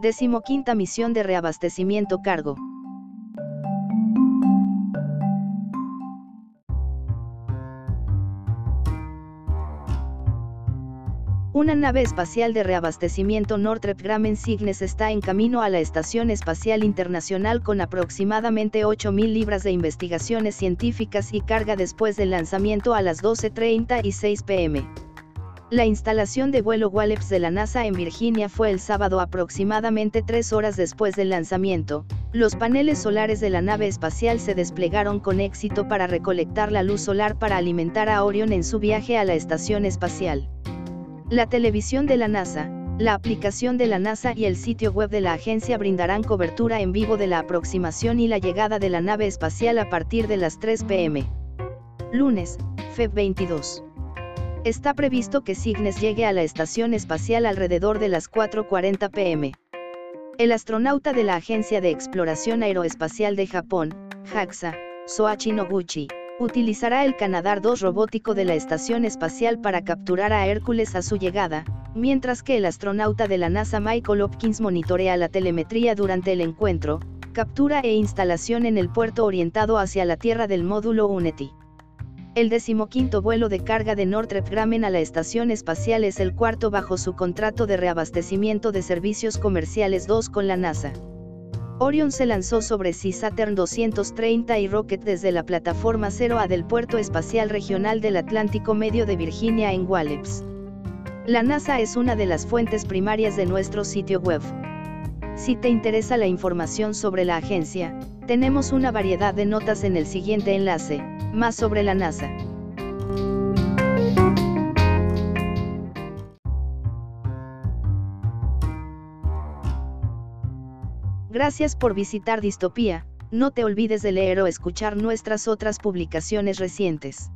Decimoquinta misión de reabastecimiento cargo. Una nave espacial de reabastecimiento Northrop Grumman Cygnus está en camino a la Estación Espacial Internacional con aproximadamente 8.000 libras de investigaciones científicas y carga después del lanzamiento a las 12.36 pm. La instalación de vuelo Wallops de la NASA en Virginia fue el sábado aproximadamente tres horas después del lanzamiento. Los paneles solares de la nave espacial se desplegaron con éxito para recolectar la luz solar para alimentar a Orion en su viaje a la estación espacial. La televisión de la NASA, la aplicación de la NASA y el sitio web de la agencia brindarán cobertura en vivo de la aproximación y la llegada de la nave espacial a partir de las 3 pm. Lunes, Feb 22. Está previsto que Cygnus llegue a la estación espacial alrededor de las 4.40 pm. El astronauta de la Agencia de Exploración Aeroespacial de Japón, JAXA, Soachi Noguchi, utilizará el Canadar 2 robótico de la Estación Espacial para capturar a Hércules a su llegada, mientras que el astronauta de la NASA Michael Hopkins monitorea la telemetría durante el encuentro, captura e instalación en el puerto orientado hacia la Tierra del módulo Unity. El decimoquinto vuelo de carga de Northrop Grumman a la estación espacial es el cuarto bajo su contrato de reabastecimiento de servicios comerciales 2 con la NASA. Orion se lanzó sobre Sea Saturn 230 y Rocket desde la plataforma 0A del Puerto Espacial Regional del Atlántico Medio de Virginia en Wallops. La NASA es una de las fuentes primarias de nuestro sitio web. Si te interesa la información sobre la agencia, tenemos una variedad de notas en el siguiente enlace, más sobre la NASA. Gracias por visitar Distopía, no te olvides de leer o escuchar nuestras otras publicaciones recientes.